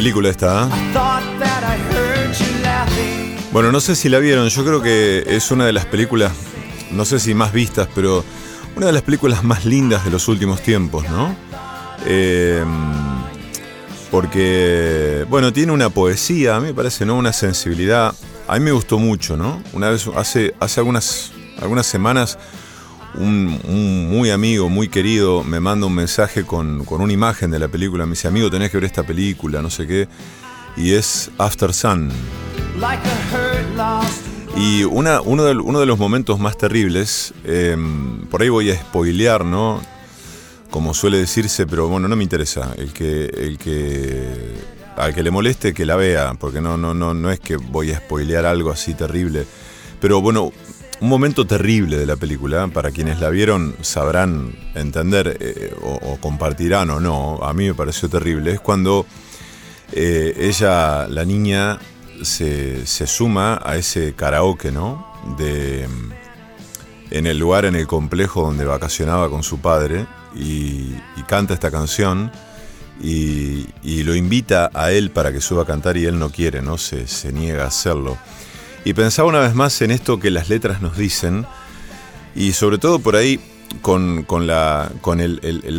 película esta, ¿ah? Bueno, no sé si la vieron, yo creo que es una de las películas, no sé si más vistas, pero una de las películas más lindas de los últimos tiempos, ¿no? Eh, porque, bueno, tiene una poesía, a mí me parece, ¿no? Una sensibilidad. A mí me gustó mucho, ¿no? Una vez, hace, hace algunas, algunas semanas, un, un muy amigo, muy querido, me manda un mensaje con, con una imagen de la película. Me dice, amigo, tenés que ver esta película, no sé qué. Y es After Sun. Y una, uno, de, uno de los momentos más terribles, eh, por ahí voy a spoilear, ¿no? Como suele decirse, pero bueno, no me interesa. El que, el que, al que le moleste, que la vea, porque no, no, no, no es que voy a spoilear algo así terrible. Pero bueno, un momento terrible de la película, para quienes la vieron sabrán entender eh, o, compartirán o no, a mí me pareció terrible, es cuando eh, ella, la niña, se, se suma a ese karaoke, ¿no? De, en el lugar, en el complejo donde vacacionaba con su padre y, canta esta canción y, lo invita a él para que suba a cantar y él no quiere, ¿no? Se niega a hacerlo. Y pensaba una vez más en esto que las letras nos dicen y sobre todo por ahí con, la,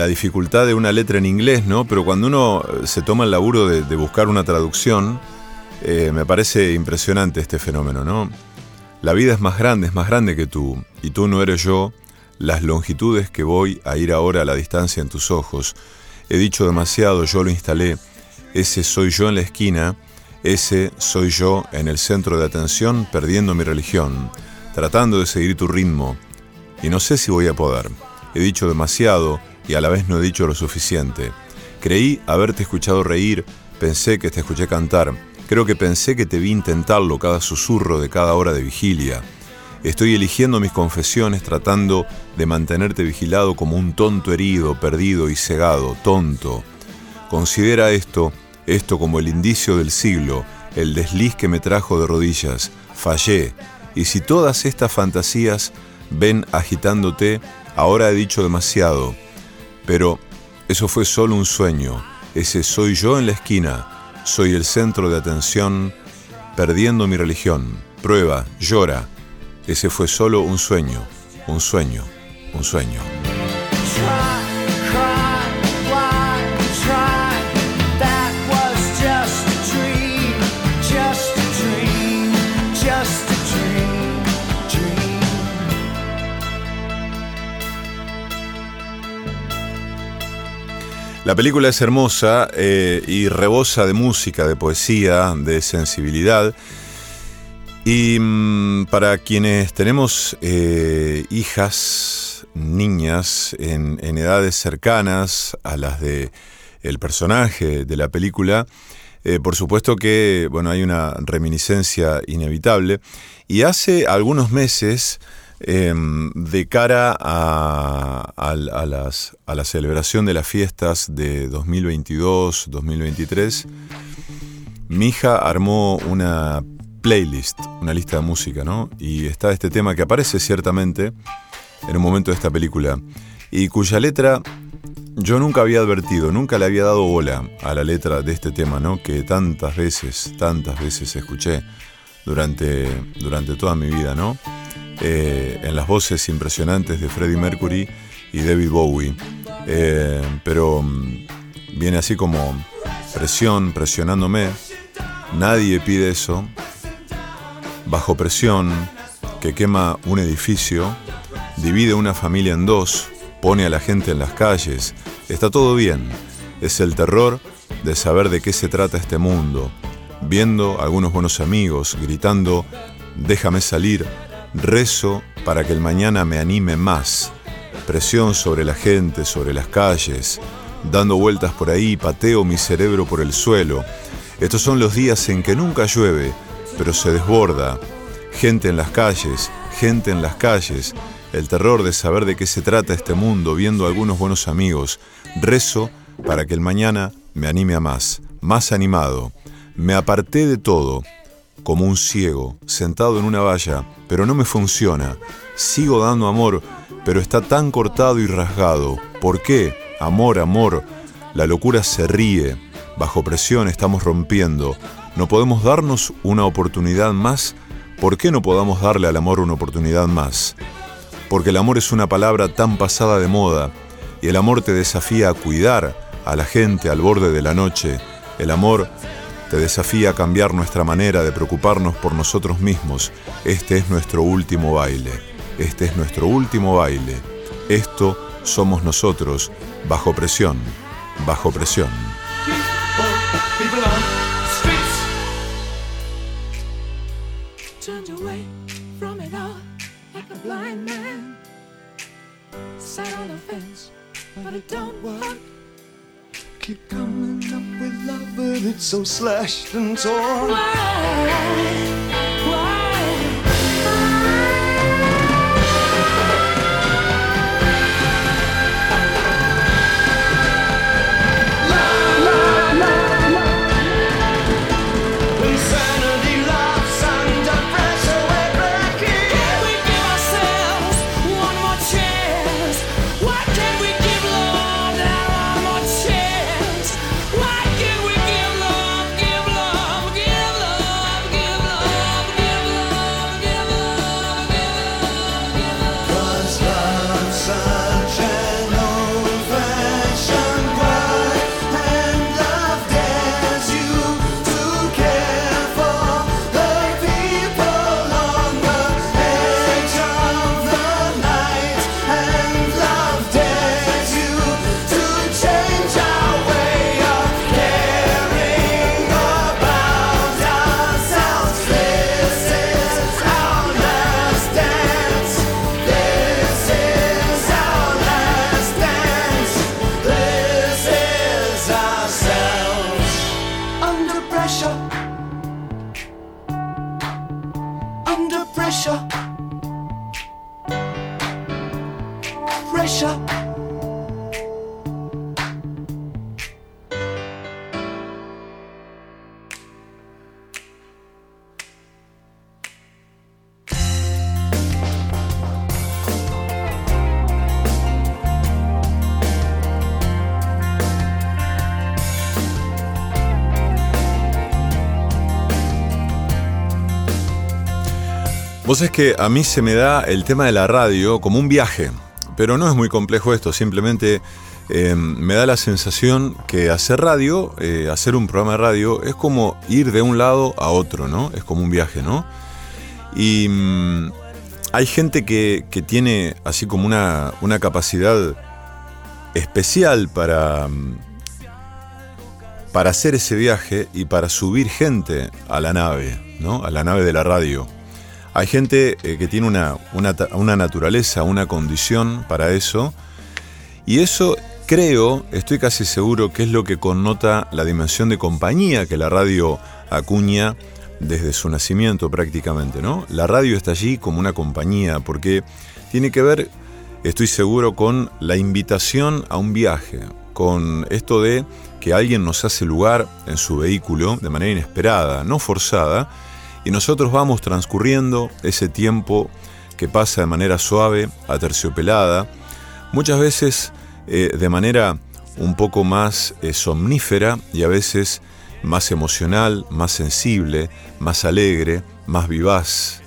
dificultad de una letra en inglés, ¿no? Pero cuando uno eh, se toma el laburo de, de buscar una traducción, eh, me parece impresionante este fenómeno, ¿no? La vida es más grande, es más grande que tú, y tú no eres yo, las longitudes que voy a ir ahora a la distancia en tus ojos. He dicho demasiado, yo lo instalé, ese soy yo en la esquina, ese soy yo en el centro de atención, perdiendo mi religión, tratando de seguir tu ritmo, y no sé si voy a poder. He dicho demasiado y a la vez no he dicho lo suficiente. Creí haberte escuchado reír, pensé que te escuché cantar, creo que pensé que te vi intentarlo cada susurro de cada hora de vigilia. Estoy eligiendo mis confesiones tratando de mantenerte vigilado como un tonto herido, perdido y cegado, tonto. Considera esto, esto como el indicio del siglo, el desliz que me trajo de rodillas. Fallé. Y si todas estas fantasías ven agitándote, ahora he dicho demasiado. Pero eso fue solo un sueño. Ese soy yo en la esquina. Soy el centro de atención, perdiendo mi religión. Prueba, llora. Ese fue solo un sueño, un sueño, un sueño. La película es hermosa eh, y rebosa de música, de poesía, de sensibilidad. Y mm, para quienes tenemos eh, hijas, niñas en, en edades cercanas a las de personaje de la película, eh, por supuesto que bueno hay una reminiscencia inevitable. Y hace algunos meses, eh, de cara a, a- a las, a la celebración de las fiestas de 2022-2023, mi hija armó una playlist, una lista de música, ¿no? Y está este tema que aparece ciertamente en un momento de esta película y cuya letra yo nunca había advertido, nunca le había dado bola a la letra de este tema, ¿no? Que tantas veces, tantas veces escuché durante, durante toda mi vida, ¿no? Eh, en las voces impresionantes de Freddie Mercury y David Bowie. Eh, pero mm, viene así como presión, presionándome. Nadie pide eso. Bajo presión, que quema un edificio, divide una familia en dos, pone a la gente en las calles. Está todo bien. Es el terror de saber de qué se trata este mundo, viendo a algunos buenos amigos gritando, déjame salir, rezo para que el mañana me anime más, presión sobre la gente, sobre las calles, dando vueltas por ahí, pateo mi cerebro por el suelo. Estos son los días en que nunca llueve, pero se desborda. Gente en las calles, gente en las calles, el terror de saber de qué se trata este mundo, viendo a algunos buenos amigos. Rezo para que el mañana me anime a más, más animado. Me aparté de todo, como un ciego, sentado en una valla, pero no me funciona. Sigo dando amor, pero está tan cortado y rasgado. ¿Por qué? Amor, amor. La locura se ríe. Bajo presión estamos rompiendo. ¿No podemos darnos una oportunidad más? ¿Por qué no podamos darle al amor una oportunidad más? Porque el amor es una palabra tan pasada de moda y el amor te desafía a cuidar a la gente al borde de la noche. El amor te desafía a cambiar nuestra manera de preocuparnos por nosotros mismos. Este es nuestro último baile. Este es nuestro último baile. Esto somos nosotros, bajo presión, bajo presión. Keep coming up with love, but it's so slashed and torn. Why? Vos es que a mí se me da el tema de la radio como un viaje, pero no es muy complejo esto, simplemente eh, me da la sensación que hacer radio, eh, hacer un programa de radio, es como ir de un lado a otro, ¿no? Es como un viaje, ¿no? Y mm, hay gente que, tiene así como una, una capacidad especial para, mm, para hacer ese viaje y para subir gente a la nave, ¿no? A la nave de la radio. Hay gente eh, que tiene una, una, naturaleza, una condición para eso, y eso creo, estoy casi seguro que es lo que connota la dimensión de compañía que la radio acuña desde su nacimiento prácticamente, ¿no? La radio está allí como una compañía porque tiene que ver, estoy seguro, con la invitación a un viaje, con esto de que alguien nos hace lugar en su vehículo de manera inesperada, no forzada, y nosotros vamos transcurriendo ese tiempo que pasa de manera suave, aterciopelada, muchas veces eh, de manera un poco más eh, somnífera y a veces más emocional, más sensible, más alegre, más vivaz.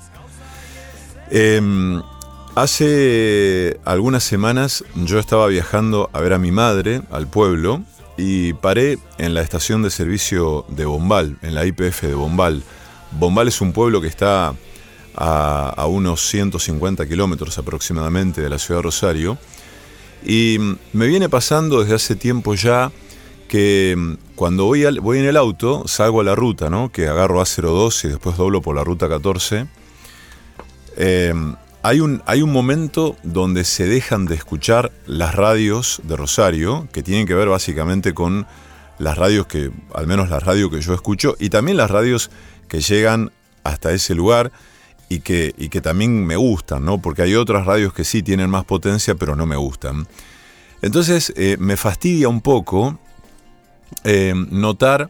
Em, hace algunas semanas yo estaba viajando a ver a mi madre al pueblo y paré en la estación de servicio de Bombal, en la IPF de Bombal, Bombal es un pueblo que está a, unos 150 kilómetros aproximadamente de la ciudad de Rosario. Y me viene pasando desde hace tiempo ya que mm, cuando voy, voy en el auto, salgo a la ruta, ¿no? Que agarro A02 y después doblo por la ruta 14. eh, hay, un, hay un momento donde se dejan de escuchar las radios de Rosario, que tienen que ver básicamente con las radios que, al menos las radios que yo escucho, y también las radios que llegan hasta ese lugar y que, y que también me gustan, ¿no? Porque hay otras radios que sí tienen más potencia, pero no me gustan. Entonces eh, me fastidia un poco eh, notar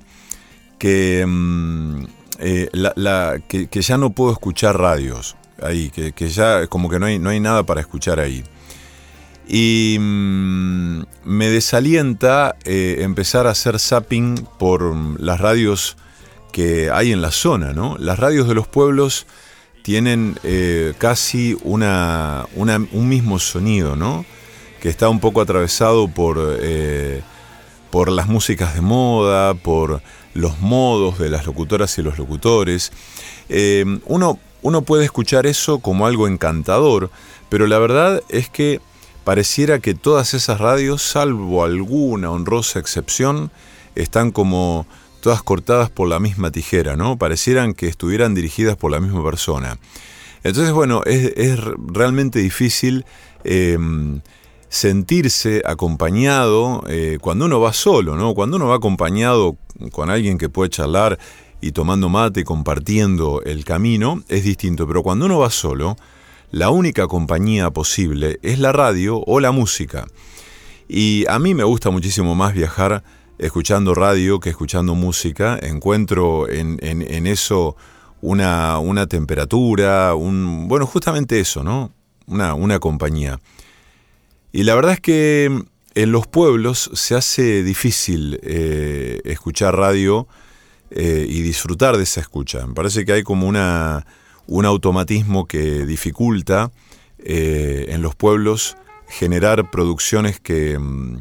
que, mm, eh, la- que, ya no puedo escuchar radios ahí, que, que ya como que no hay, no hay nada para escuchar ahí. Y mm, me desalienta empezar a hacer zapping por mm, las radios que hay en la zona, ¿no? Las radios de los pueblos tienen eh, casi una, una- un mismo sonido, ¿no? Que está un poco atravesado por, eh, por las músicas de moda, por los modos de las locutoras y los locutores. Eh, uno, uno puede escuchar eso como algo encantador, pero la verdad es que pareciera que todas esas radios, salvo alguna honrosa excepción, están como todas cortadas por la misma tijera, ¿no? Parecieran que estuvieran dirigidas por la misma persona. Entonces, bueno, es, realmente difícil eh, sentirse acompañado eh, cuando uno va solo, ¿no? Cuando uno va acompañado con alguien que puede charlar y tomando mate compartiendo el camino, es distinto. Pero cuando uno va solo, la única compañía posible es la radio o la música. Y a mí me gusta muchísimo más viajar escuchando radio que escuchando música. Encuentro en, en- eso una, una temperatura, un, bueno, justamente eso, ¿no? Una, una compañía. Y la verdad es que en los pueblos se hace difícil eh, escuchar radio eh, y disfrutar de esa escucha. Me parece que hay como una, un automatismo que dificulta eh, en los pueblos generar producciones que, mm,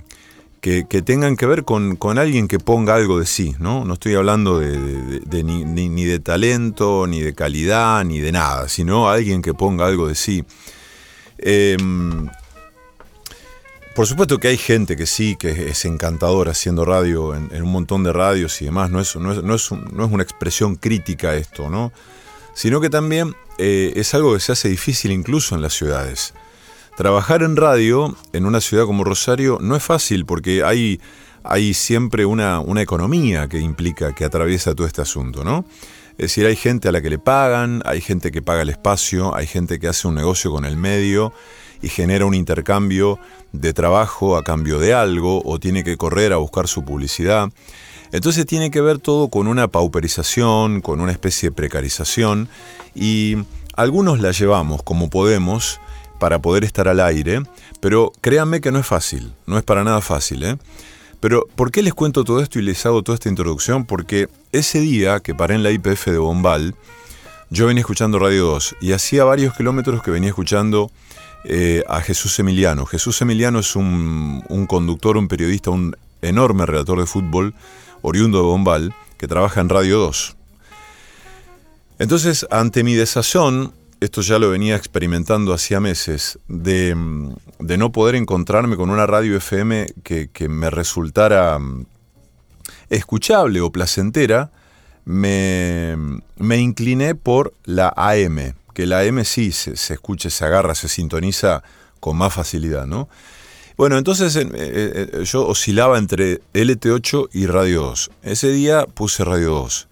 que, tengan que ver con, con alguien que ponga algo de sí, ¿no? No estoy hablando de, de- ni, ni- de talento, ni de calidad, ni de nada, sino alguien que ponga algo de sí. Em, por supuesto que hay gente que sí, que es encantadora haciendo radio en, un montón de radios y demás. No es, no es, no es, no es una expresión crítica esto, ¿no? Sino que también eh, es algo que se hace difícil incluso en las ciudades. Trabajar en radio en una ciudad como Rosario no es fácil porque hay, hay siempre una, una economía que implica, que atraviesa todo este asunto, ¿no? Es decir, hay gente a la que le pagan, hay gente que paga el espacio, hay gente que hace un negocio con el medio y genera un intercambio de trabajo a cambio de algo o tiene que correr a buscar su publicidad. Entonces tiene que ver todo con una pauperización, con una especie de precarización y algunos la llevamos como podemos para poder estar al aire, pero créanme que no es fácil, no es para nada fácil. ¿eh? Pero ¿por qué les cuento todo esto y les hago toda esta introducción? Porque ese día que paré en la IPF de Bombal, yo venía escuchando Radio 2 y hacía varios kilómetros que venía escuchando eh, a Jesús Emiliano. Jesús Emiliano es un, conductor, un periodista, un enorme redactor de fútbol, oriundo de Bombal, que trabaja en Radio 2. Entonces, ante mi desazón, esto ya lo venía experimentando hacía meses, de, mm, no poder encontrarme con una radio FM que, me resultara mm, escuchable o placentera, me, me incliné por la AM, que la AM sí se, se escucha, se agarra, se sintoniza con más facilidad, ¿no? Bueno, entonces eh, eh, eh, yo oscilaba entre LT8 y Radio 2. Ese día puse Radio 2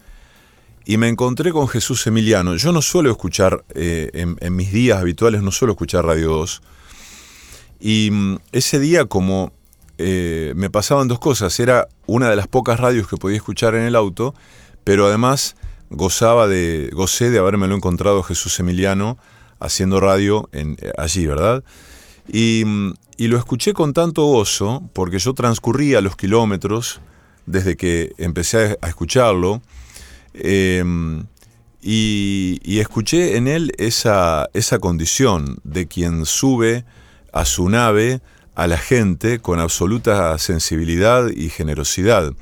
y me encontré con Jesús Emiliano. Yo no suelo escuchar, eh, en, mis días habituales, no suelo escuchar Radio 2. Y mm, ese día como eh, me pasaban dos cosas. Era una de las pocas radios que podía escuchar en el auto, pero además gozaba de, gocé de habérmelo encontrado Jesús Emiliano haciendo radio en, eh, allí, ¿verdad? Y, mm, y lo escuché con tanto gozo, porque yo transcurría los kilómetros desde que empecé a escucharlo, eh, y, escuché en él esa, esa condición de quien sube a su nave a la gente con absoluta sensibilidad y generosidad,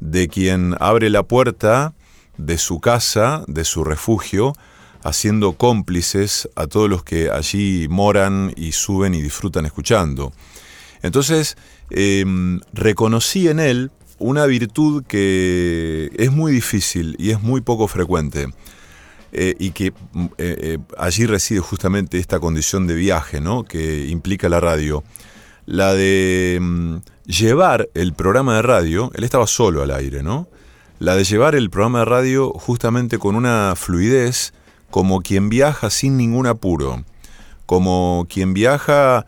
de quien abre la puerta de su casa, de su refugio, haciendo cómplices a todos los que allí moran y suben y disfrutan escuchando. Entonces, eh, reconocí en él una virtud que es muy difícil y es muy poco frecuente. Eh, y que mm, eh, eh, allí reside justamente esta condición de viaje ¿no? que implica la radio. La de mm, llevar el programa de radio, él estaba solo al aire, ¿no? La de llevar el programa de radio justamente con una fluidez, como quien viaja sin ningún apuro, como quien viaja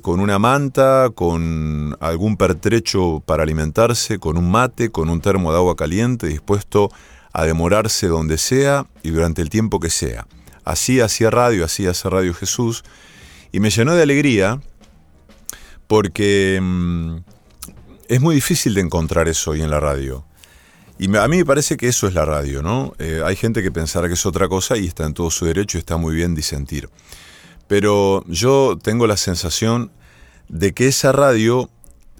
con una manta, con algún pertrecho para alimentarse, con un mate, con un termo de agua caliente, dispuesto a demorarse donde sea y durante el tiempo que sea. Así hacía radio, así hace Radio Jesús, y me llenó de alegría porque mm, es muy difícil de encontrar eso hoy en la radio. Y a mí me parece que eso es la radio, ¿no? Eh, hay gente que pensará que es otra cosa y está en todo su derecho y está muy bien disentir. Pero yo tengo la sensación de que esa radio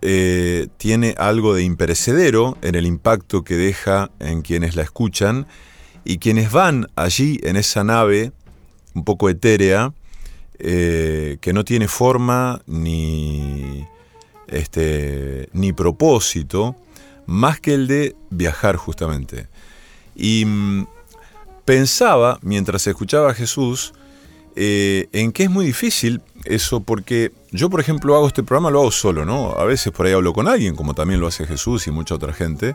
eh, tiene algo de imperecedero en el impacto que deja en quienes la escuchan y quienes van allí en esa nave un poco etérea, eh, que no tiene forma ni, este, ni propósito, más que el de viajar justamente. Y mm, pensaba, mientras escuchaba a Jesús, eh, en que es muy difícil eso, porque yo, por ejemplo, hago este programa, lo hago solo, ¿no? A veces por ahí hablo con alguien, como también lo hace Jesús y mucha otra gente.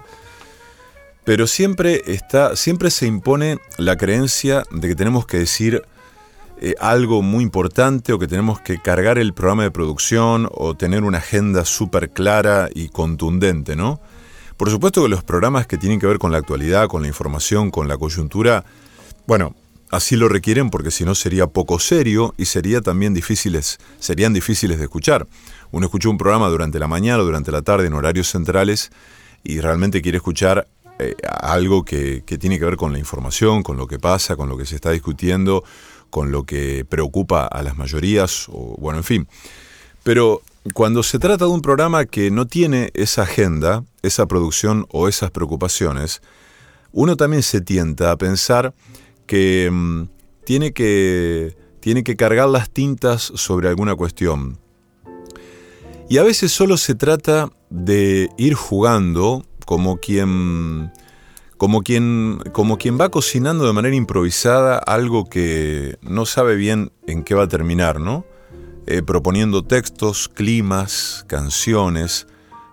Pero siempre está, siempre se impone la creencia de que tenemos que decir eh, algo muy importante o que tenemos que cargar el programa de producción o tener una agenda súper clara y contundente, ¿no? Por supuesto que los programas que tienen que ver con la actualidad, con la información, con la coyuntura, bueno, Así lo requieren porque si no sería poco serio y sería también difíciles, serían difíciles de escuchar. Uno escucha un programa durante la mañana o durante la tarde en horarios centrales y realmente quiere escuchar eh, algo que, que tiene que ver con la información, con lo que pasa, con lo que se está discutiendo, con lo que preocupa a las mayorías, o bueno, en fin. Pero cuando se trata de un programa que no tiene esa agenda, esa producción o esas preocupaciones, uno también se tienta a pensar que mm, tiene que tiene que cargar las tintas sobre alguna cuestión. Y a veces solo se trata de ir jugando como quien como quien como quien va cocinando de manera improvisada algo que no sabe bien en qué va a terminar, ¿no? Eh, proponiendo textos, climas, canciones,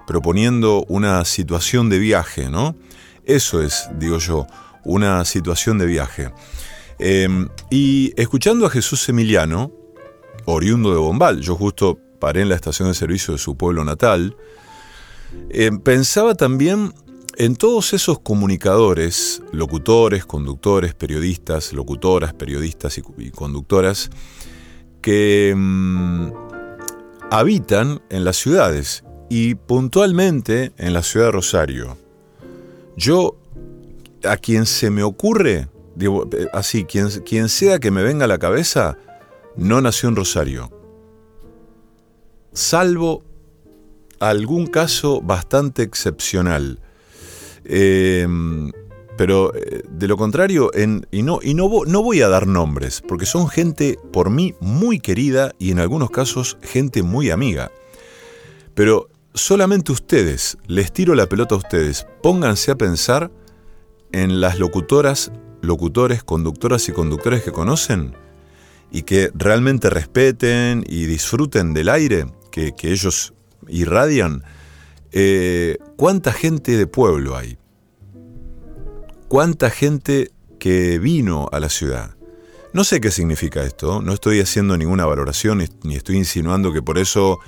proponiendo una situación de viaje, ¿no? Eso es, digo yo, una situación de viaje. Em, y escuchando a Jesús Emiliano, oriundo de Bombal, yo justo paré en la estación de servicio de su pueblo natal, em, pensaba también en todos esos comunicadores, locutores, conductores, periodistas, locutoras, periodistas y, conductoras, que em, habitan en las ciudades y puntualmente en la ciudad de Rosario. Yo a quien se me ocurre, eh, así, quien, quien sea que me venga a la cabeza, no nació en Rosario. Salvo algún caso bastante excepcional. Em, pero eh, de lo contrario, en, y, no, y no, no voy a dar nombres, porque son gente por mí muy querida y en algunos casos gente muy amiga. Pero solamente ustedes, les tiro la pelota a ustedes, pónganse a pensar en las locutoras, locutores, conductoras y conductores que conocen y que realmente respeten y disfruten del aire que, ellos irradian, eh, ¿cuánta gente de pueblo hay? ¿Cuánta gente que vino a la ciudad? No sé qué significa esto, no estoy haciendo ninguna valoración ni estoy insinuando que por eso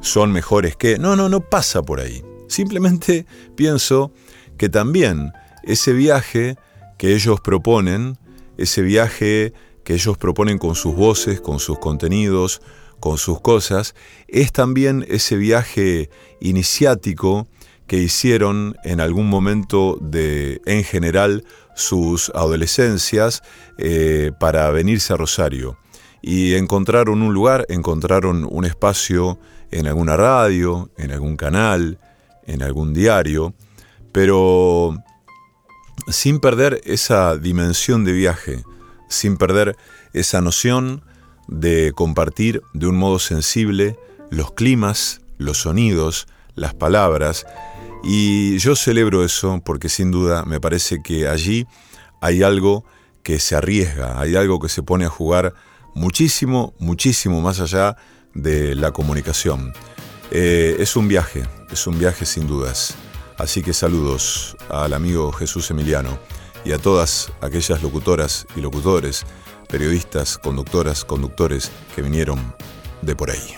son mejores que... No, no, no pasa por ahí. Simplemente pienso que también ese viaje que ellos proponen, ese viaje que ellos proponen con sus voces, con sus contenidos, con sus cosas, es también ese viaje iniciático que hicieron en algún momento de, en general, sus adolescencias eh, para venirse a Rosario. Y encontraron un lugar, encontraron un espacio en alguna radio, en algún canal, en algún diario, pero sin perder esa dimensión de viaje, sin perder esa noción de compartir de un modo sensible los climas, los sonidos, las palabras, Y yo celebro eso porque sin duda me parece que allí hay algo que se arriesga, hay algo que se pone a jugar muchísimo, muchísimo más allá de la comunicación. Eh, es un viaje, es un viaje sin dudas. Así que saludos al amigo Jesús Emiliano y a todas aquellas locutoras y locutores, periodistas, conductoras, conductores que vinieron de por ahí.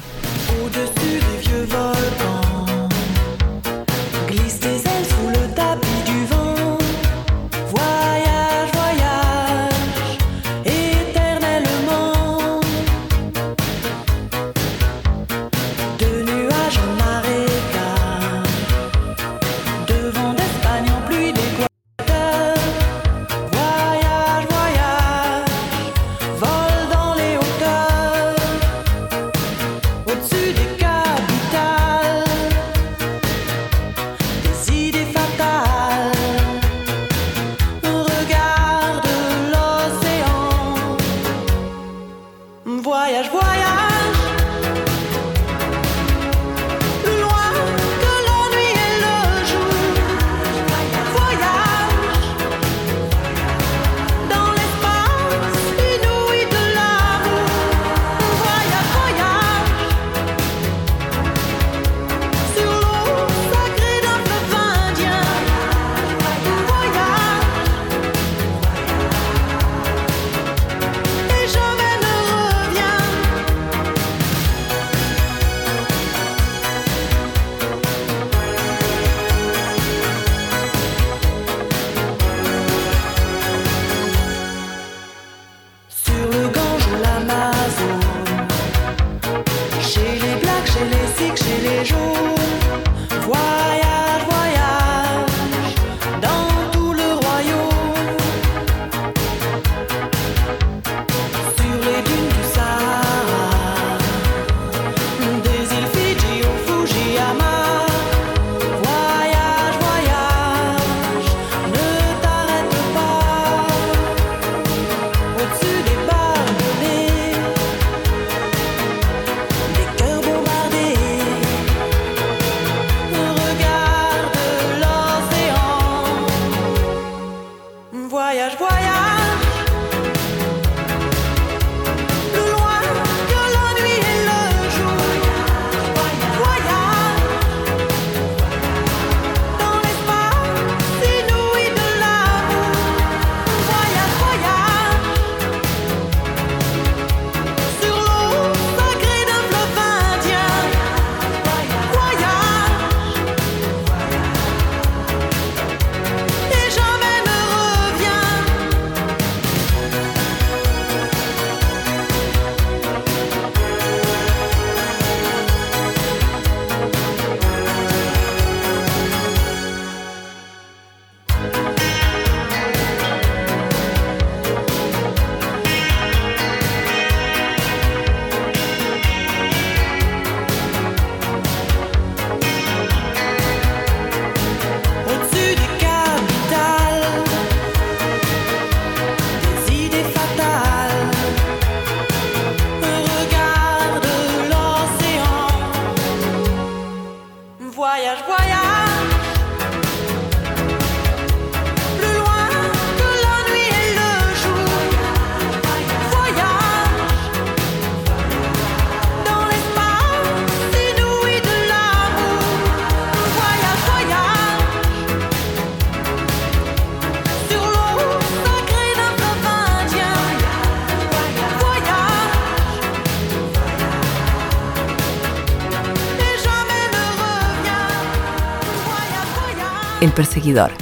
Perseguidor.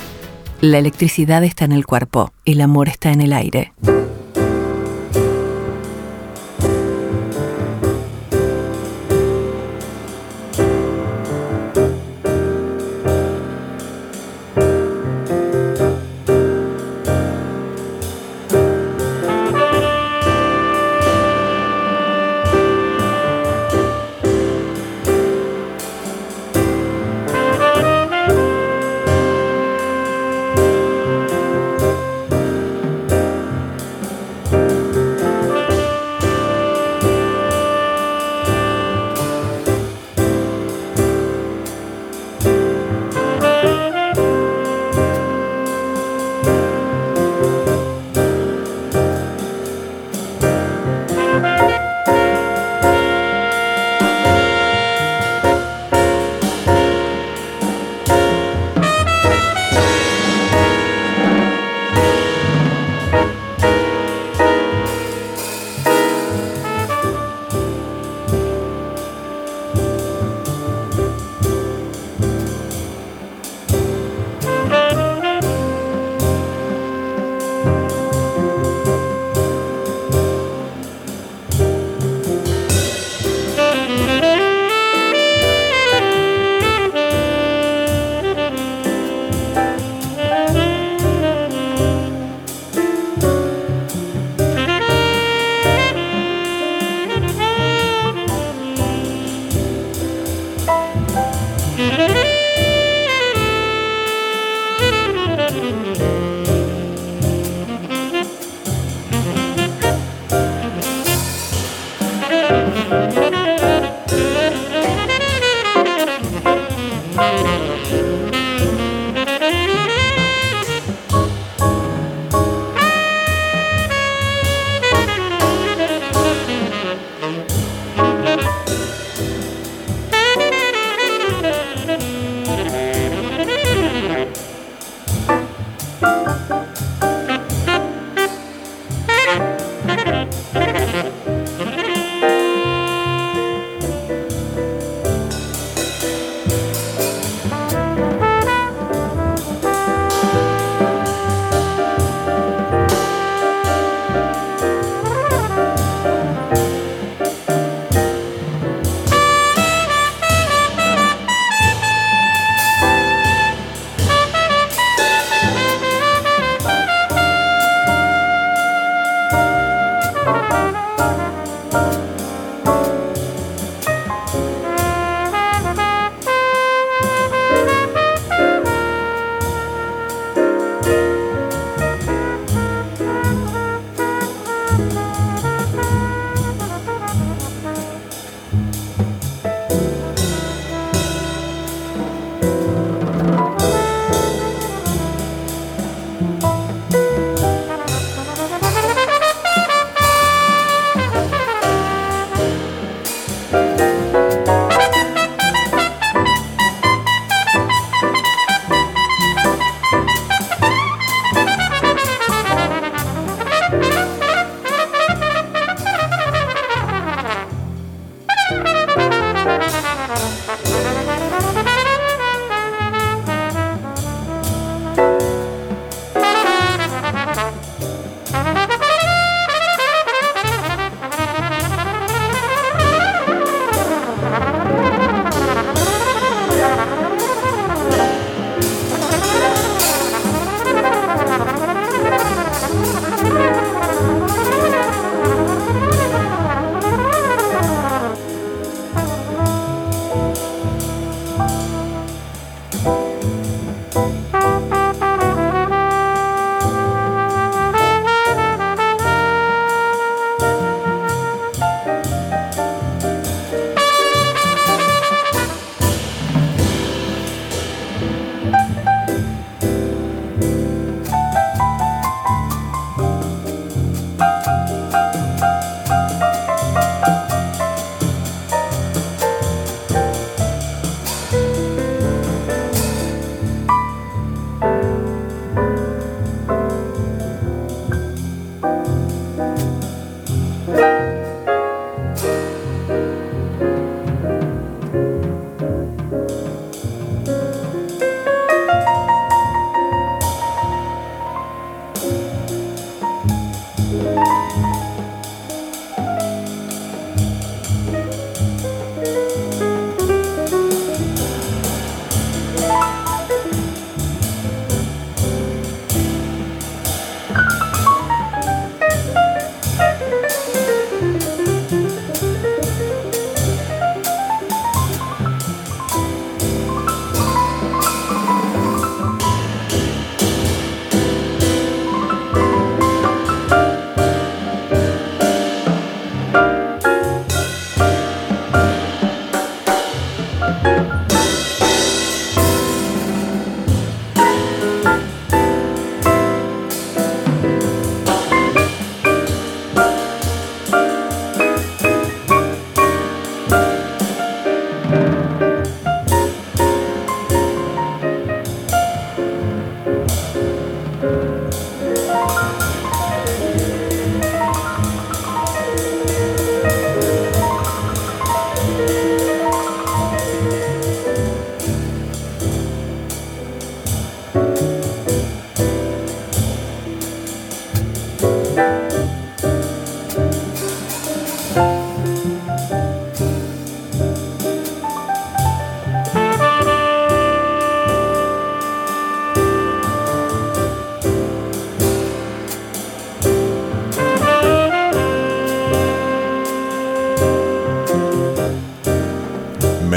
La electricidad está en el cuerpo, el amor está en el aire.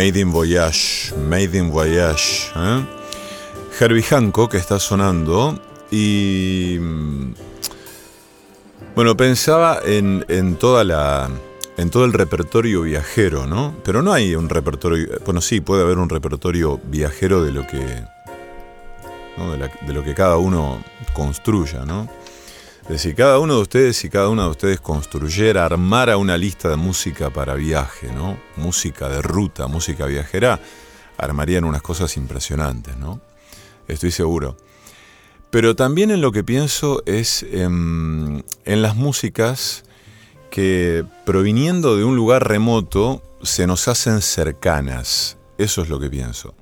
Made in Voyage, Made in Voyage. ¿eh? Herbie Hancock que está sonando y... mm, Bueno, pensaba en, en toda la... En todo el repertorio viajero, ¿no? Pero no hay un repertorio... Bueno, sí, puede haber un repertorio viajero de lo que... ¿no? de, la- de lo que cada uno construya, ¿no? De si cada uno de ustedes y cada una de ustedes construyera, armara una lista de música para viaje, ¿no? Música de ruta, música viajera, armarían unas cosas impresionantes, ¿no? Estoy seguro. Pero también en lo que pienso es en, en las músicas que proviniendo de un lugar remoto se nos hacen cercanas. Eso es lo que pienso.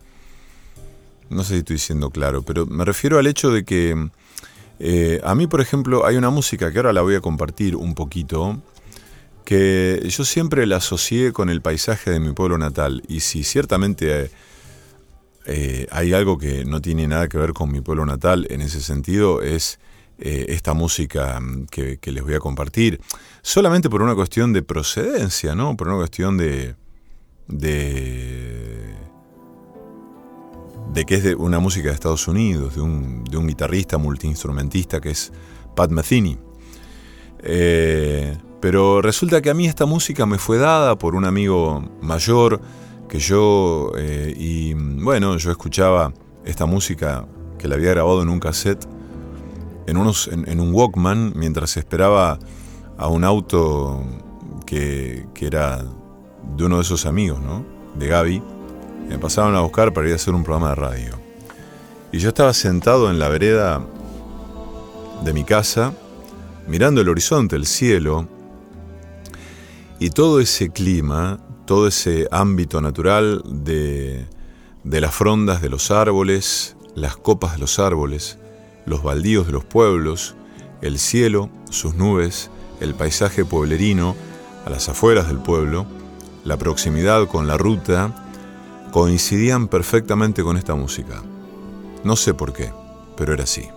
No sé si estoy siendo claro, pero me refiero al hecho de que eh, a mí, por ejemplo, hay una música que ahora la voy a compartir un poquito, que yo siempre la asocié con el paisaje de mi pueblo natal. Y si ciertamente eh, hay algo que no tiene nada que ver con mi pueblo natal en ese sentido, es eh, esta música mm, que, que les voy a compartir. Solamente por una cuestión de procedencia, ¿no? Por una cuestión de... de de que es de una música de Estados Unidos, de un, de un guitarrista multiinstrumentista que es Pat Metheny. Eh, pero resulta que a mí esta música me fue dada por un amigo mayor que yo, eh, y bueno, yo escuchaba esta música que la había grabado en un cassette, en, unos, en, un Walkman, mientras esperaba a un auto que, que era de uno de esos amigos, ¿no? De Gaby me pasaron a buscar para ir a hacer un programa de radio. Y yo estaba sentado en la vereda de mi casa, mirando el horizonte, el cielo, y todo ese clima, todo ese ámbito natural de, de las frondas de los árboles, las copas de los árboles, los baldíos de los pueblos, el cielo, sus nubes, el paisaje pueblerino a las afueras del pueblo, la proximidad con la ruta, coincidían perfectamente con esta música. No sé por qué, pero era así.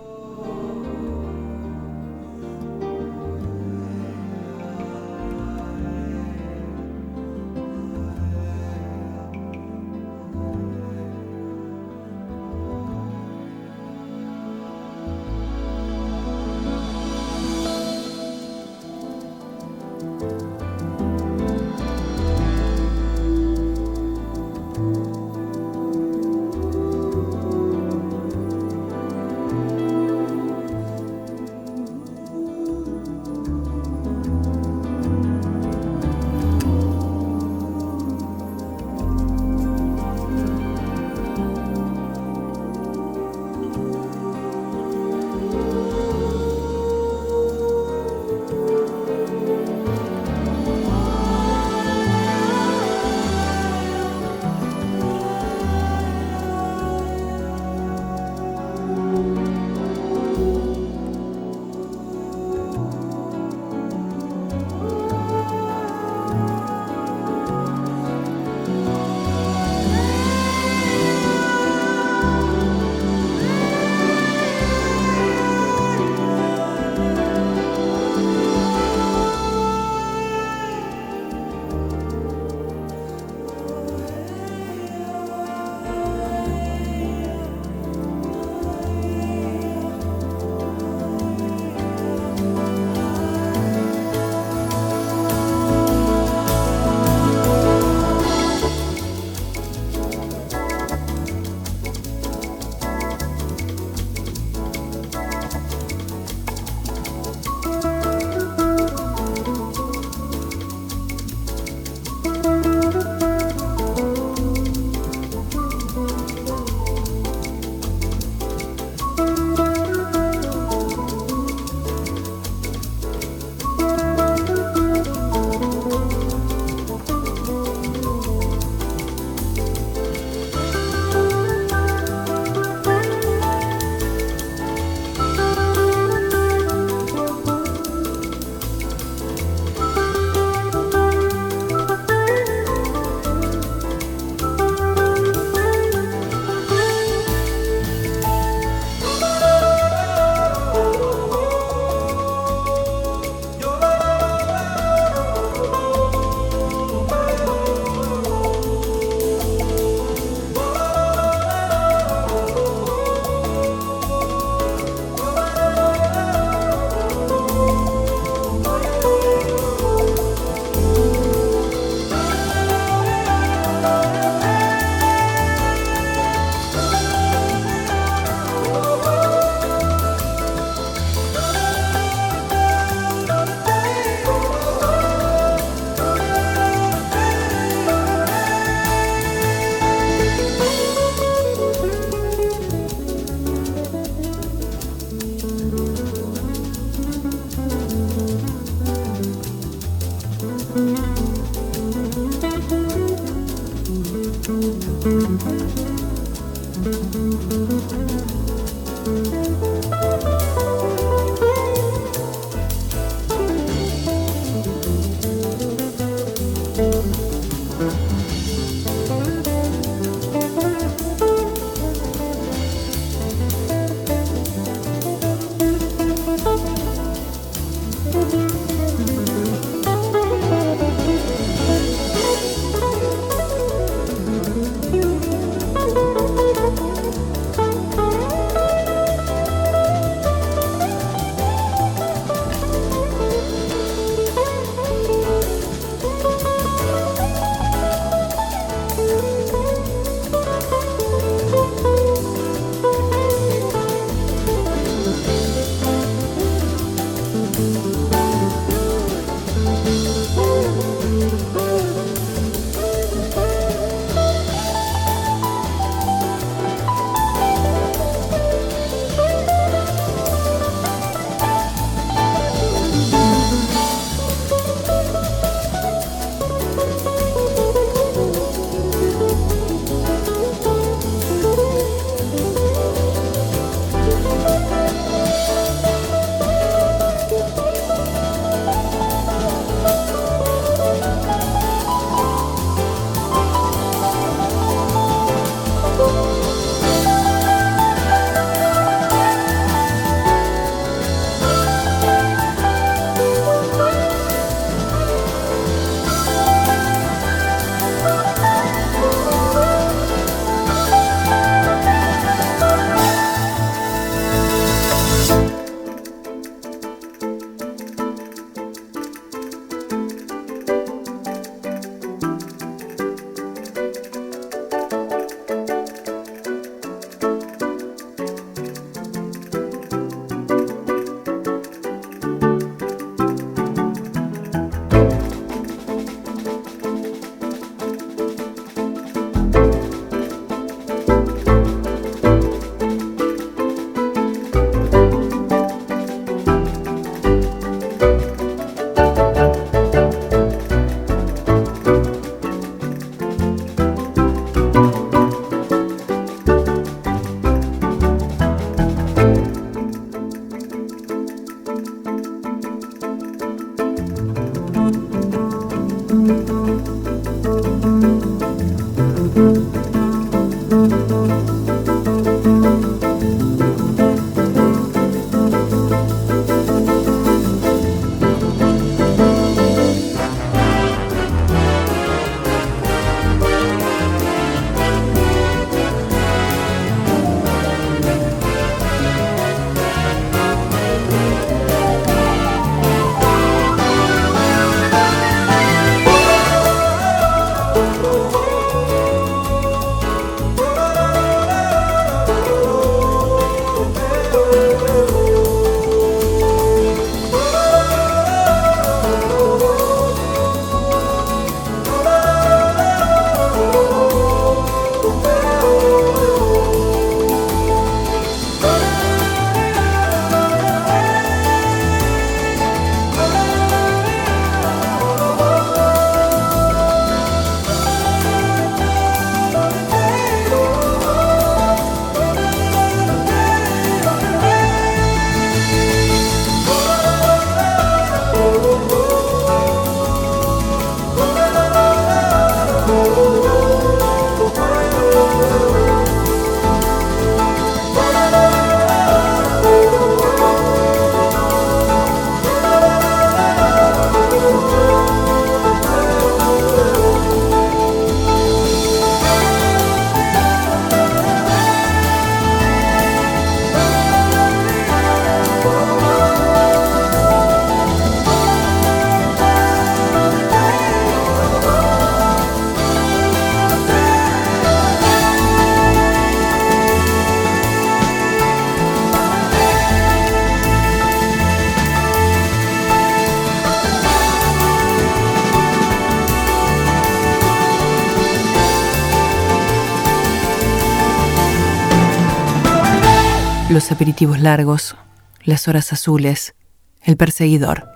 Aperitivos largos, las horas azules, el perseguidor.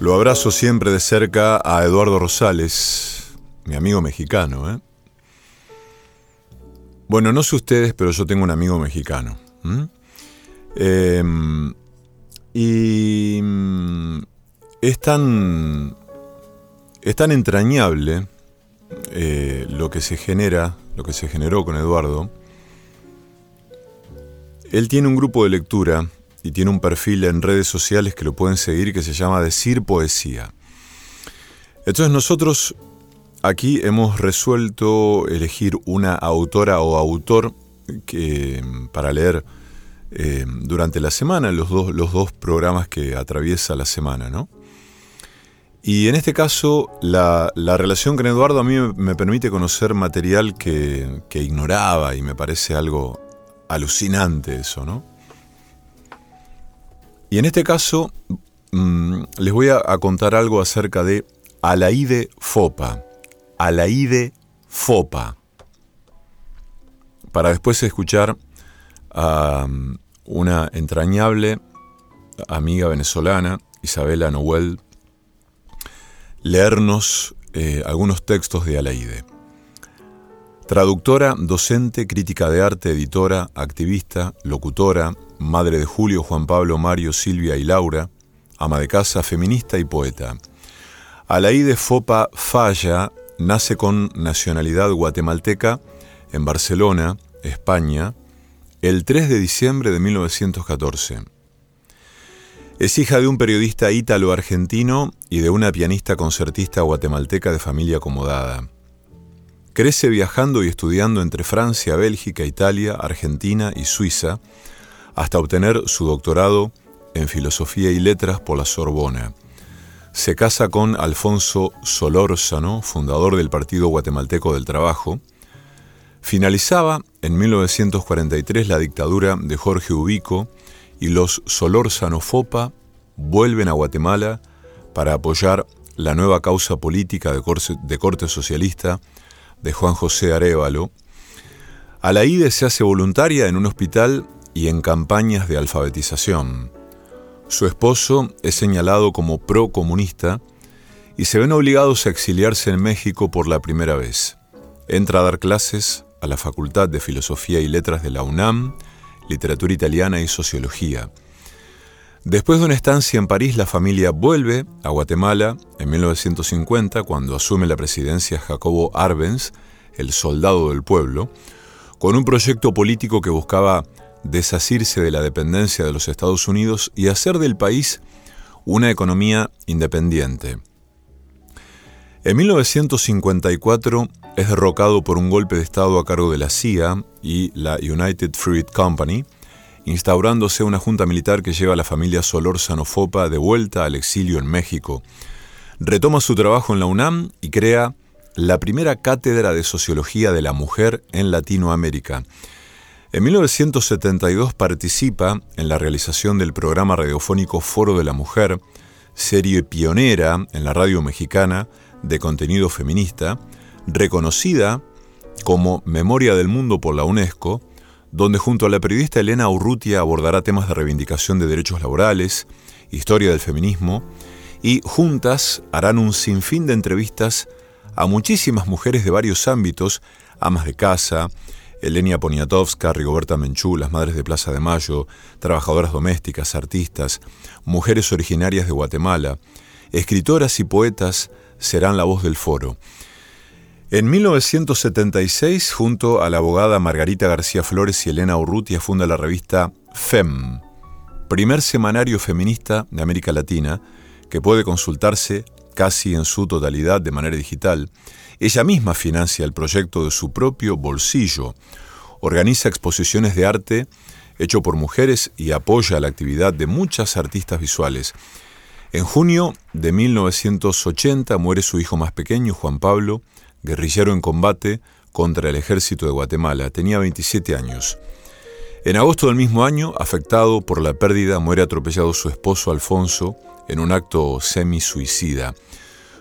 Lo abrazo siempre de cerca a Eduardo Rosales, mi amigo mexicano. ¿eh? Bueno, no sé ustedes, pero yo tengo un amigo mexicano. Em, y mm, es tan, es tan entrañable eh, lo que se genera, lo que se generó con Eduardo. Él tiene un grupo de lectura y tiene un perfil en redes sociales que lo pueden seguir que se llama Decir Poesía. Entonces nosotros aquí hemos resuelto elegir una autora o autor que, para leer eh, durante la semana, los dos, los dos programas que atraviesa la semana, ¿no? Y en este caso, la, relación con Eduardo a mí me, permite conocer material que, que ignoraba y me parece algo alucinante eso, ¿no? Y en este caso mm, les voy a, contar algo acerca de Alaide Fopa. Alaide Fopa. Para después escuchar a mm, una entrañable amiga venezolana, Isabela Noel, leernos eh, algunos textos de Alaide. Traductora, docente, crítica de arte, editora, activista, locutora, madre de Julio, Juan Pablo, Mario, Silvia y Laura, ama de casa, feminista y poeta. Alaide Fopa Falla nace con nacionalidad guatemalteca en Barcelona, España, el 3 de diciembre de 1914. Es hija de un periodista ítalo-argentino y de una pianista concertista guatemalteca de familia acomodada. Crece viajando y estudiando entre Francia, Bélgica, Italia, Argentina y Suiza, hasta obtener su doctorado en Filosofía y Letras por la Sorbona. Se casa con Alfonso Solórzano, fundador del Partido Guatemalteco del Trabajo. Finalizaba en 1943 la dictadura de Jorge Ubico y los Solórzano Fopa vuelven a Guatemala para apoyar la nueva causa política de corte, socialista de Juan José Arevalo. Alaide se hace voluntaria en un hospital y en campañas de alfabetización. Su esposo es señalado como pro-comunista y se ven obligados a exiliarse en México por la primera vez. Entra a dar clases a la Facultad de Filosofía y Letras de la UNAM, Literatura Italiana y Sociología. Después de una estancia en París, la familia vuelve a Guatemala en 1950, cuando asume la presidencia Jacobo Arbenz, el soldado del pueblo, con un proyecto político que buscaba desasirse de la dependencia de los Estados Unidos y hacer del país una economía independiente. En 1954 es derrocado por un golpe de Estado a cargo de la CIA y la United Fruit Company, instaurándose una junta militar que lleva a la familia Solórzano Fopa de vuelta al exilio en México. Retoma su trabajo en la UNAM y crea la primera cátedra de sociología de la mujer en Latinoamérica, en 1972 participa en la realización del programa radiofónico Foro de la Mujer, serie pionera en la radio mexicana de contenido feminista, reconocida como Memoria del Mundo por la UNESCO, donde junto a la periodista Elena Urrutia abordará temas de reivindicación de derechos laborales, historia del feminismo, y juntas harán un sinfín de entrevistas a muchísimas mujeres de varios ámbitos, amas de casa, Elenia Poniatowska, Rigoberta Menchú, las Madres de Plaza de Mayo, trabajadoras domésticas, artistas, mujeres originarias de Guatemala, escritoras y poetas serán la voz del foro. En 1976, junto a la abogada Margarita García Flores y Elena Urrutia, funda la revista FEM, primer semanario feminista de América Latina, que puede consultarse casi en su totalidad de manera digital ella misma financia el proyecto de su propio bolsillo, organiza exposiciones de arte hecho por mujeres y apoya la actividad de muchas artistas visuales. En junio de 1980 muere su hijo más pequeño, Juan Pablo, guerrillero en combate contra el ejército de Guatemala. Tenía 27 años. En agosto del mismo año, afectado por la pérdida, muere atropellado su esposo Alfonso en un acto semi-suicida.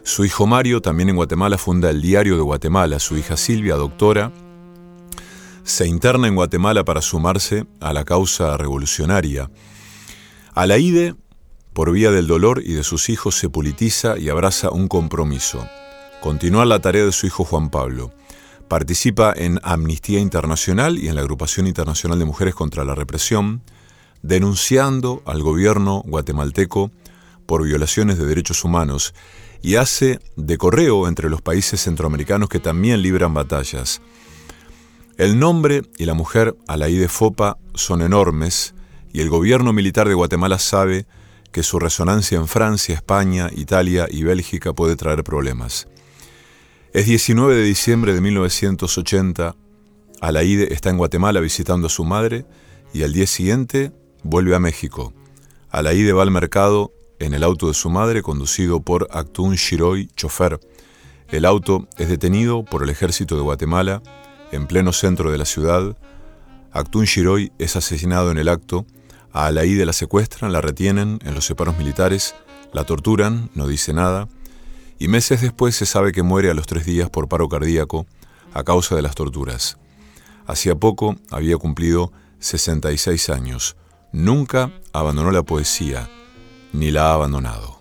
Su hijo Mario, también en Guatemala, funda el Diario de Guatemala. Su hija Silvia, doctora, se interna en Guatemala para sumarse a la causa revolucionaria. Alaide, por vía del dolor y de sus hijos, se politiza y abraza un compromiso. Continuar la tarea de su hijo Juan Pablo. Participa en Amnistía Internacional y en la Agrupación Internacional de Mujeres contra la Represión, denunciando al gobierno guatemalteco por violaciones de derechos humanos y hace de correo entre los países centroamericanos que también libran batallas. El nombre y la mujer Alaide Fopa son enormes y el gobierno militar de Guatemala sabe que su resonancia en Francia, España, Italia y Bélgica puede traer problemas. Es 19 de diciembre de 1980. Alaide está en Guatemala visitando a su madre y al día siguiente vuelve a México. Alaide va al mercado en el auto de su madre conducido por Actun Shiroy, chofer. El auto es detenido por el ejército de Guatemala en pleno centro de la ciudad. Actun Shiroy es asesinado en el acto. A Alaide la secuestran, la retienen en los separos militares, la torturan, no dice nada y meses después se sabe que muere a los tres días por paro cardíaco a causa de las torturas. Hacía poco había cumplido 66 años. Nunca abandonó la poesía, ni la ha abandonado.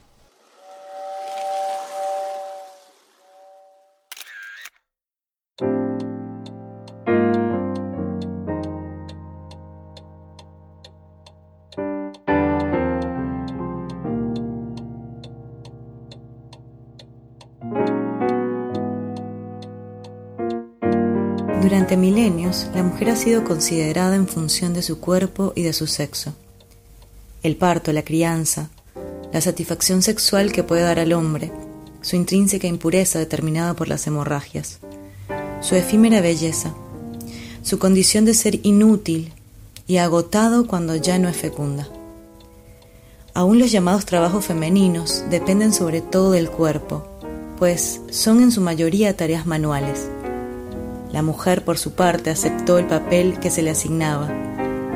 Durante milenios, la mujer ha sido considerada en función de su cuerpo y de su sexo. El parto, la crianza, la satisfacción sexual que puede dar al hombre, su intrínseca impureza determinada por las hemorragias, su efímera belleza, su condición de ser inútil y agotado cuando ya no es fecunda. Aún los llamados trabajos femeninos dependen sobre todo del cuerpo, pues son en su mayoría tareas manuales la mujer, por su parte, aceptó el papel que se le asignaba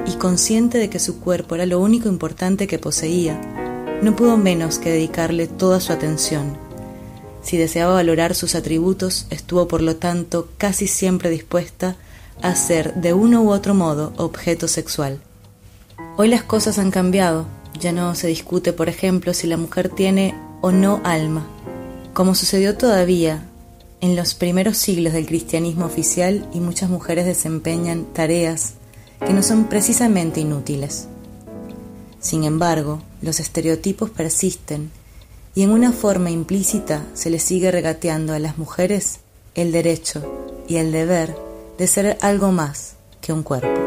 y, consciente de que su cuerpo era lo único importante que poseía, no pudo menos que dedicarle toda su atención. Si deseaba valorar sus atributos, estuvo por lo tanto casi siempre dispuesta a ser de uno u otro modo objeto sexual. Hoy las cosas han cambiado, ya no se discute, por ejemplo, si la mujer tiene o no alma, como sucedió todavía en los primeros siglos del cristianismo oficial y muchas mujeres desempeñan tareas que no son precisamente inútiles. Sin embargo, los estereotipos persisten y en una forma implícita se les sigue regateando a las mujeres el derecho y el deber de ser algo más que un cuerpo.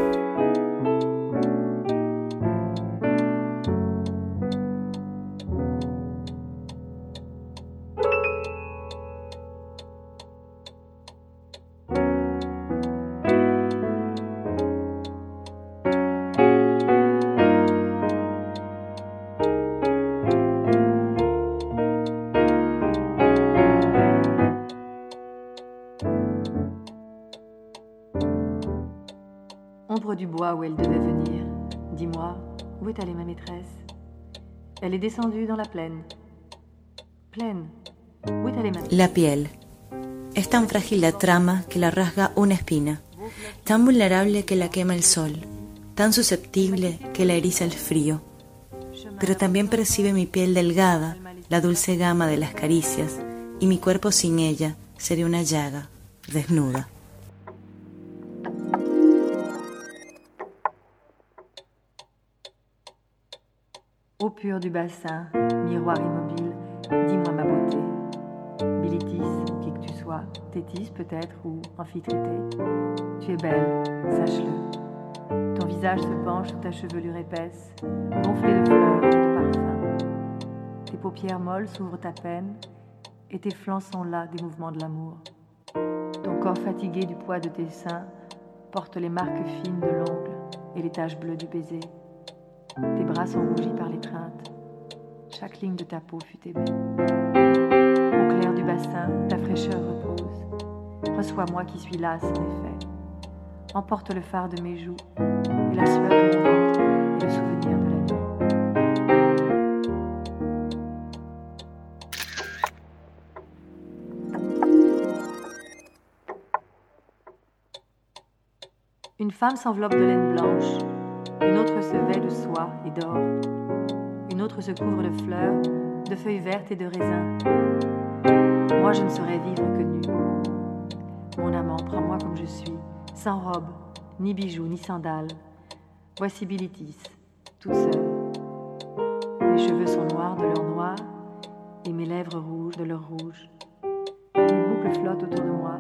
La La piel. Es tan frágil la trama que la rasga una espina, tan vulnerable que la quema el sol, tan susceptible que la eriza el frío. Pero también percibe mi piel delgada la dulce gama de las caricias, y mi cuerpo sin ella sería una llaga, desnuda. Eau pure du bassin, miroir immobile, dis-moi ma beauté. Bilitis, qui que tu sois, Tétis peut-être ou Amphitrité. Tu es belle, sache-le. Ton visage se penche sous ta chevelure épaisse, gonflée de fleurs et de parfums. Tes paupières molles s'ouvrent à peine, et tes flancs sont là des mouvements de l'amour. Ton corps fatigué du poids de tes seins porte les marques fines de l'ongle et les taches bleues du baiser. Tes bras sont rougis par l'étreinte. Chaque ligne de ta peau fut aimée. Au clair du bassin, ta fraîcheur repose. Reçois-moi qui suis lasse, en effet. Emporte le phare de mes joues et la sueur de mon ventre et le souvenir de la nuit. Une femme s'enveloppe de laine blanche, une autre se vêt de soie et d'or, une autre se couvre de fleurs, de feuilles vertes et de raisins. Moi, je ne saurais vivre que nue. Mon amant, prends-moi comme je suis, sans robe, ni bijoux, ni sandales. Voici Bilitis, toute seule. Mes cheveux sont noirs de leur noir, et mes lèvres rouges de leur rouge. Les boucles flottent autour de moi,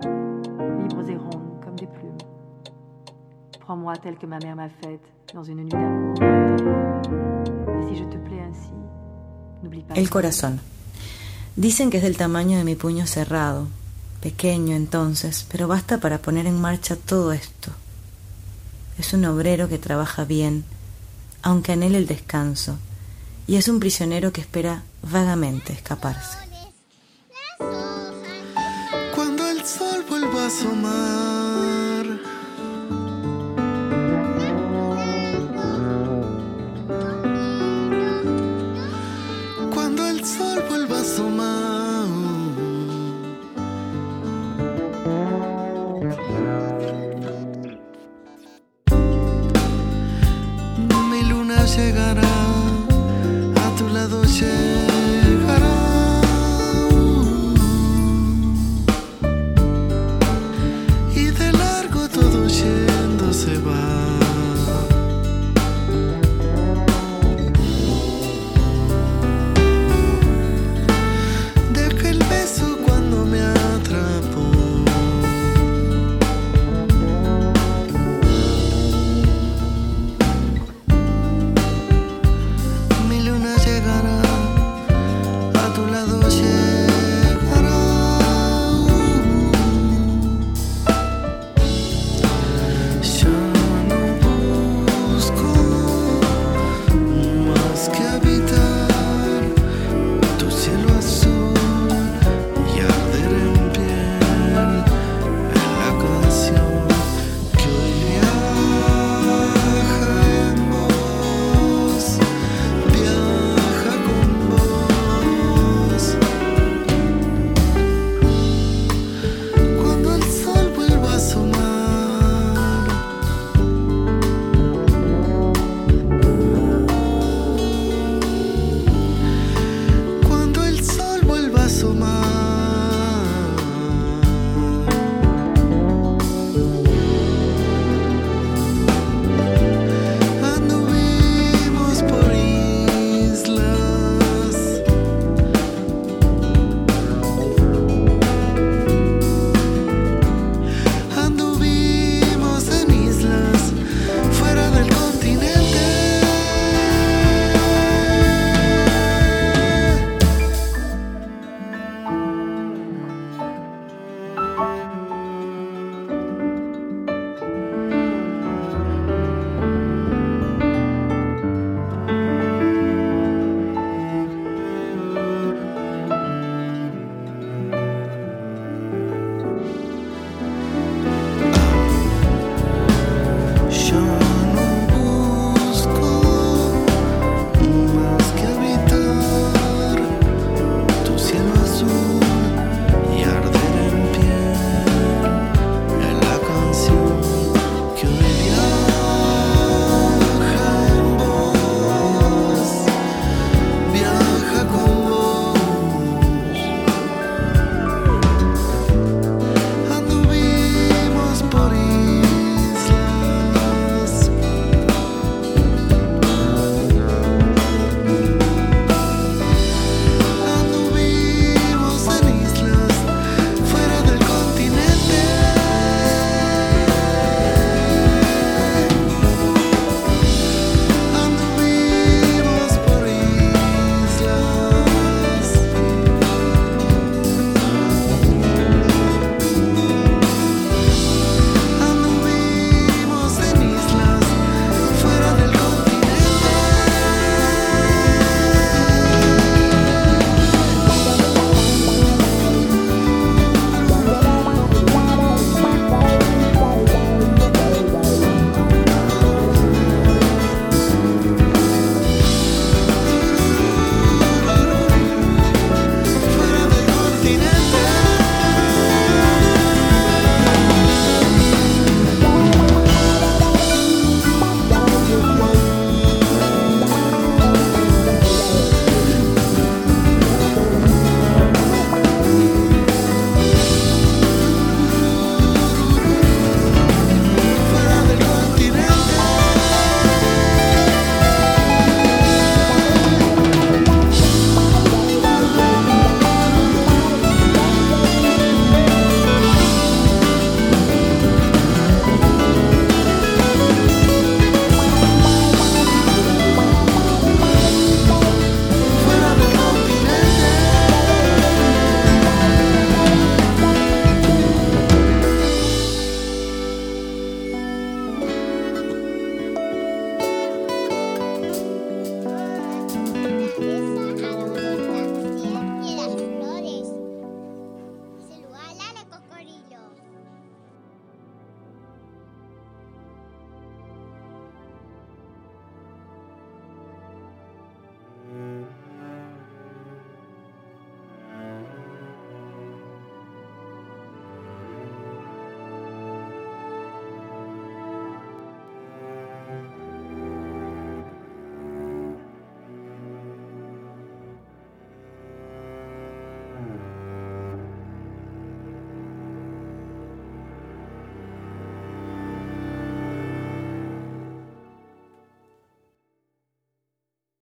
libres et rondes comme des plumes. Prends-moi telle que ma mère m'a faite dans une nuit d'amour. lointaine. Et si je te plais ainsi, n'oublie pas. El corazón. Dicen que es del tamaño de mi puño cerrado, pequeño entonces, pero basta para poner en marcha todo esto. Es un obrero que trabaja bien, aunque anhele el descanso, y es un prisionero que espera vagamente escaparse. Cuando el sol vuelva a asomar.